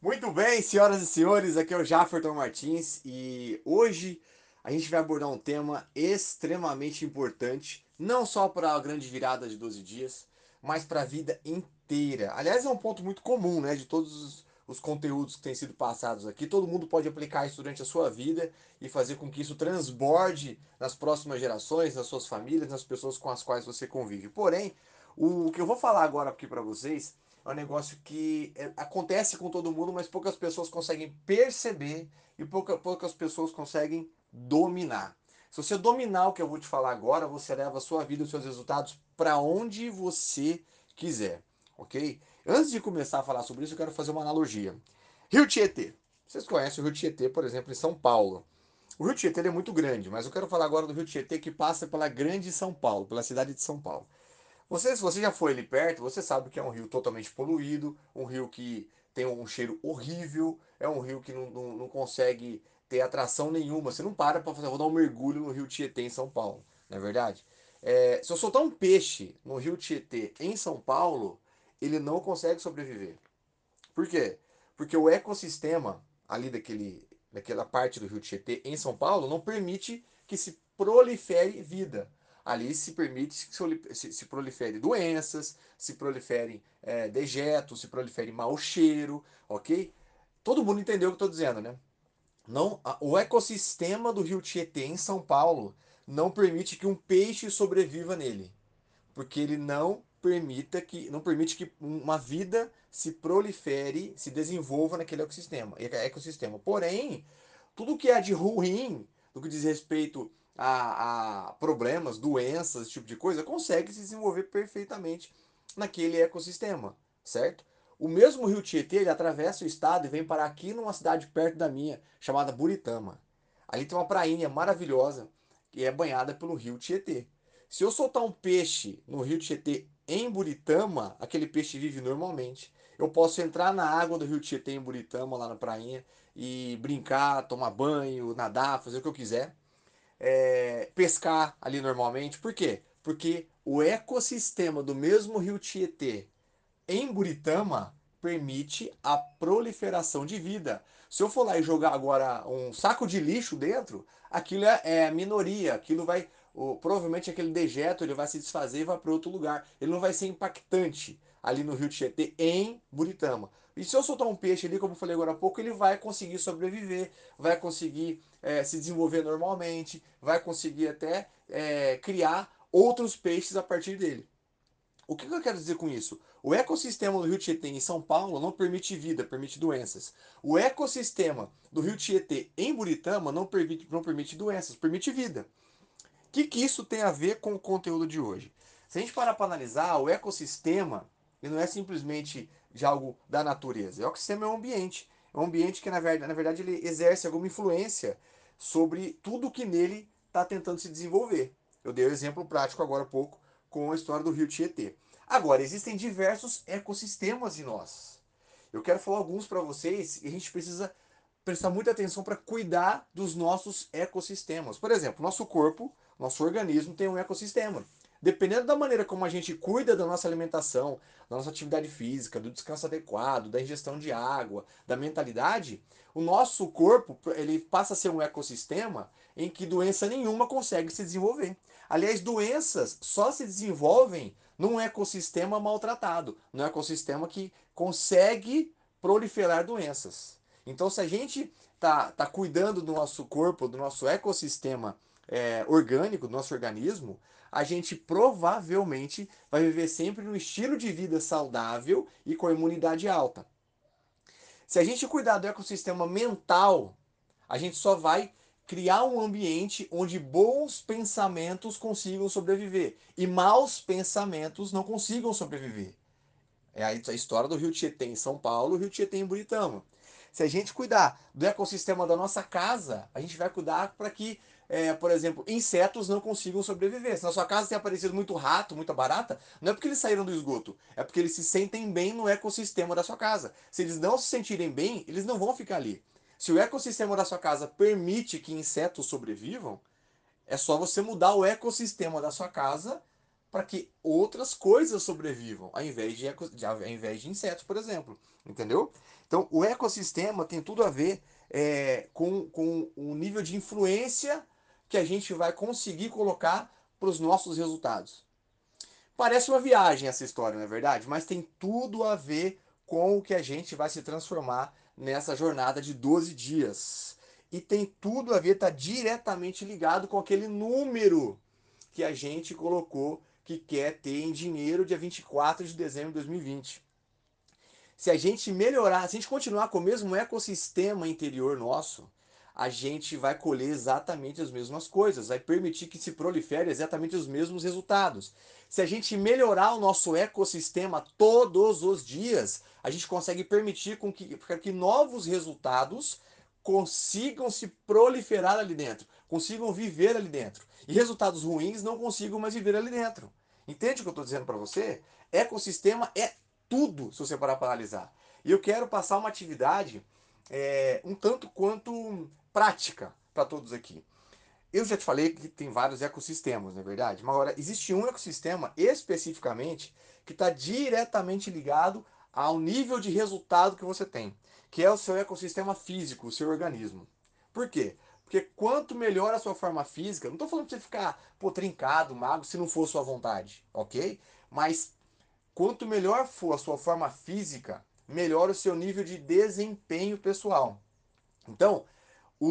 Muito bem, senhoras e senhores, aqui é o Jafferton Martins e hoje a gente vai abordar um tema extremamente importante, não só para a grande virada de 12 dias, mas para a vida inteira. Aliás, é um ponto muito comum, né, de todos os, os conteúdos que têm sido passados aqui. Todo mundo pode aplicar isso durante a sua vida e fazer com que isso transborde nas próximas gerações, nas suas famílias, nas pessoas com as quais você convive. Porém, o que eu vou falar agora aqui para vocês é um negócio que é, acontece com todo mundo, mas poucas pessoas conseguem perceber e pouca, poucas pessoas conseguem dominar. Se você dominar o que eu vou te falar agora, você leva a sua vida, os seus resultados para onde você quiser, ok? Antes de começar a falar sobre isso, eu quero fazer uma analogia. Rio Tietê. Vocês conhecem o Rio Tietê, por exemplo, em São Paulo. O Rio Tietê é muito grande, mas eu quero falar agora do Rio Tietê que passa pela grande São Paulo, pela cidade de São Paulo. Você, se você já foi ali perto, você sabe que é um rio totalmente poluído, um rio que tem um cheiro horrível, é um rio que não, não, não consegue ter atração nenhuma. Você não para para fazer, vou dar um mergulho no rio Tietê em São Paulo, não é verdade? É, se eu soltar um peixe no rio Tietê em São Paulo, ele não consegue sobreviver. Por quê? Porque o ecossistema ali daquele, daquela parte do rio Tietê em São Paulo não permite que se prolifere vida ali se permite que se, se prolifere doenças, se proliferem é, dejetos, se prolifere mau cheiro, ok? Todo mundo entendeu o que eu estou dizendo, né? Não, o ecossistema do rio Tietê em São Paulo não permite que um peixe sobreviva nele, porque ele não permita que não permite que uma vida se prolifere, se desenvolva naquele ecossistema. ecossistema. Porém, tudo que é de ruim, no que diz respeito a, a problemas, doenças, esse tipo de coisa, consegue se desenvolver perfeitamente naquele ecossistema, certo? O mesmo rio Tietê, ele atravessa o estado e vem parar aqui numa cidade perto da minha, chamada Buritama. Ali tem uma prainha maravilhosa que é banhada pelo rio Tietê. Se eu soltar um peixe no rio Tietê em Buritama, aquele peixe vive normalmente. Eu posso entrar na água do rio Tietê em Buritama, lá na prainha, e brincar, tomar banho, nadar, fazer o que eu quiser é, pescar ali normalmente. Por quê? Porque o ecossistema do mesmo rio Tietê em Buritama permite a proliferação de vida. Se eu for lá e jogar agora um saco de lixo dentro, aquilo é, é minoria, aquilo vai, provavelmente aquele dejeto ele vai se desfazer e vai para outro lugar. Ele não vai ser impactante ali no rio Tietê em Buritama. E se eu soltar um peixe ali, como eu falei agora há pouco, ele vai conseguir sobreviver, vai conseguir é, se desenvolver normalmente, vai conseguir até é, criar outros peixes a partir dele. O que eu quero dizer com isso? O ecossistema do Rio Tietê em São Paulo não permite vida, permite doenças. O ecossistema do Rio Tietê em Buritama não permite, não permite doenças, permite vida. O que, que isso tem a ver com o conteúdo de hoje? Se a gente parar para analisar, o ecossistema ele não é simplesmente de algo da natureza. O ecossistema é um ambiente. É um ambiente que, na verdade, na verdade ele exerce alguma influência sobre tudo que nele está tentando se desenvolver. Eu dei o um exemplo prático agora há pouco com a história do rio Tietê. Agora, existem diversos ecossistemas em nós. Eu quero falar alguns para vocês e a gente precisa prestar muita atenção para cuidar dos nossos ecossistemas. Por exemplo, nosso corpo, nosso organismo tem um ecossistema. Dependendo da maneira como a gente cuida da nossa alimentação, da nossa atividade física, do descanso adequado, da ingestão de água, da mentalidade, o nosso corpo ele passa a ser um ecossistema em que doença nenhuma consegue se desenvolver. Aliás, doenças só se desenvolvem num ecossistema maltratado, num ecossistema que consegue proliferar doenças. Então, se a gente tá, tá cuidando do nosso corpo, do nosso ecossistema é, orgânico, do nosso organismo, a gente provavelmente vai viver sempre num estilo de vida saudável e com imunidade alta. Se a gente cuidar do ecossistema mental, a gente só vai criar um ambiente onde bons pensamentos consigam sobreviver e maus pensamentos não consigam sobreviver. É a história do Rio Tietê em São Paulo, o Rio Tietê em Buritama. Se a gente cuidar do ecossistema da nossa casa, a gente vai cuidar para que é, por exemplo, insetos não consigam sobreviver. Se na sua casa tem aparecido muito rato, muita barata, não é porque eles saíram do esgoto, é porque eles se sentem bem no ecossistema da sua casa. Se eles não se sentirem bem, eles não vão ficar ali. Se o ecossistema da sua casa permite que insetos sobrevivam, é só você mudar o ecossistema da sua casa para que outras coisas sobrevivam, ao invés de, de, ao invés de insetos, por exemplo. Entendeu? Então, o ecossistema tem tudo a ver é, com, com o nível de influência que a gente vai conseguir colocar para os nossos resultados. Parece uma viagem essa história, não é verdade? Mas tem tudo a ver com o que a gente vai se transformar nessa jornada de 12 dias. E tem tudo a ver, está diretamente ligado com aquele número que a gente colocou que quer ter em dinheiro dia 24 de dezembro de 2020. Se a gente melhorar, se a gente continuar com o mesmo ecossistema interior nosso, a gente vai colher exatamente as mesmas coisas, vai permitir que se prolifere exatamente os mesmos resultados. Se a gente melhorar o nosso ecossistema todos os dias, a gente consegue permitir com que, que novos resultados consigam se proliferar ali dentro, consigam viver ali dentro. E resultados ruins não consigam mais viver ali dentro. Entende o que eu estou dizendo para você? Ecossistema é tudo, se você parar para analisar. E eu quero passar uma atividade é, um tanto quanto prática para todos aqui. Eu já te falei que tem vários ecossistemas, não é verdade? Mas agora, existe um ecossistema especificamente que está diretamente ligado ao nível de resultado que você tem, que é o seu ecossistema físico, o seu organismo. Por quê? Porque quanto melhor a sua forma física, não estou falando para você ficar pô, trincado, magro, se não for sua vontade, ok? Mas quanto melhor for a sua forma física, melhor o seu nível de desempenho pessoal. Então,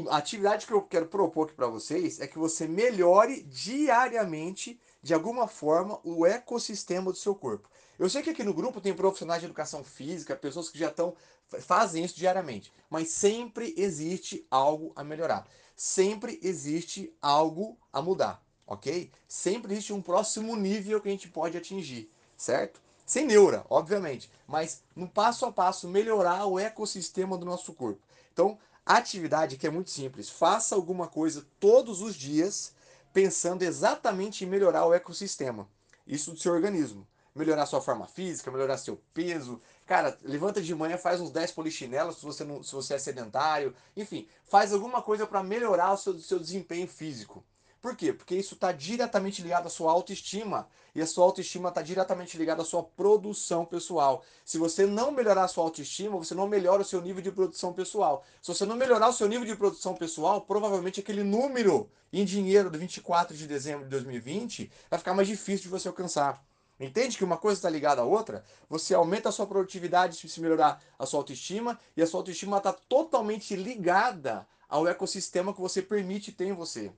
a atividade que eu quero propor aqui para vocês é que você melhore diariamente, de alguma forma, o ecossistema do seu corpo. Eu sei que aqui no grupo tem profissionais de educação física, pessoas que já estão fazem isso diariamente, mas sempre existe algo a melhorar. Sempre existe algo a mudar, ok? Sempre existe um próximo nível que a gente pode atingir, certo? Sem neura, obviamente, mas no passo a passo melhorar o ecossistema do nosso corpo. Então, a atividade aqui é muito simples. Faça alguma coisa todos os dias pensando exatamente em melhorar o ecossistema. Isso do seu organismo. Melhorar sua forma física, melhorar seu peso. Cara, levanta de manhã, faz uns 10 polichinelos se você, não, se você é sedentário. Enfim, faz alguma coisa para melhorar o seu, seu desempenho físico. Por quê? Porque isso está diretamente ligado à sua autoestima. E a sua autoestima está diretamente ligada à sua produção pessoal. Se você não melhorar a sua autoestima, você não melhora o seu nível de produção pessoal. Se você não melhorar o seu nível de produção pessoal, provavelmente aquele número em dinheiro do 24 de dezembro de 2020 vai ficar mais difícil de você alcançar. Entende que uma coisa está ligada à outra? Você aumenta a sua produtividade se melhorar a sua autoestima, e a sua autoestima está totalmente ligada ao ecossistema que você permite ter em você.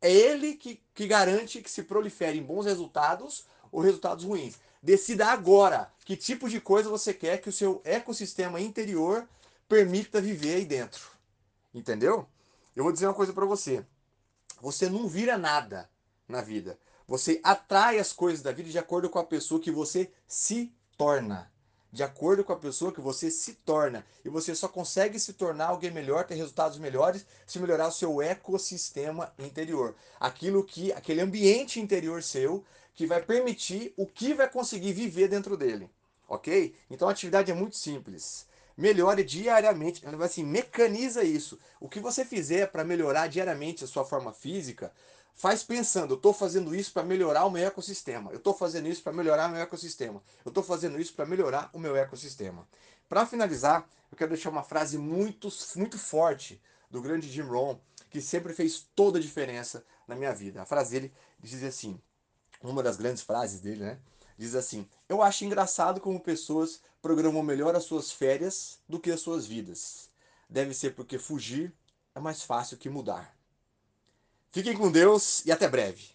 É ele que, que garante que se proliferem bons resultados ou resultados ruins. Decida agora que tipo de coisa você quer que o seu ecossistema interior permita viver aí dentro. Entendeu? Eu vou dizer uma coisa para você. Você não vira nada na vida. Você atrai as coisas da vida de acordo com a pessoa que você se torna de acordo com a pessoa que você se torna. E você só consegue se tornar alguém melhor, ter resultados melhores, se melhorar o seu ecossistema interior. Aquilo que, aquele ambiente interior seu que vai permitir o que vai conseguir viver dentro dele. Ok? Então a atividade é muito simples. Melhore diariamente, assim, mecaniza isso. O que você fizer para melhorar diariamente a sua forma física, faz pensando, eu estou fazendo isso para melhorar o meu ecossistema, eu estou fazendo isso para melhorar o meu ecossistema, eu estou fazendo isso para melhorar o meu ecossistema. Para finalizar, eu quero deixar uma frase muito, muito forte do grande Jim Rohn, que sempre fez toda a diferença na minha vida. A frase dele diz assim, uma das grandes frases dele, né? Diz assim: Eu acho engraçado como pessoas programam melhor as suas férias do que as suas vidas. Deve ser porque fugir é mais fácil que mudar. Fiquem com Deus e até breve.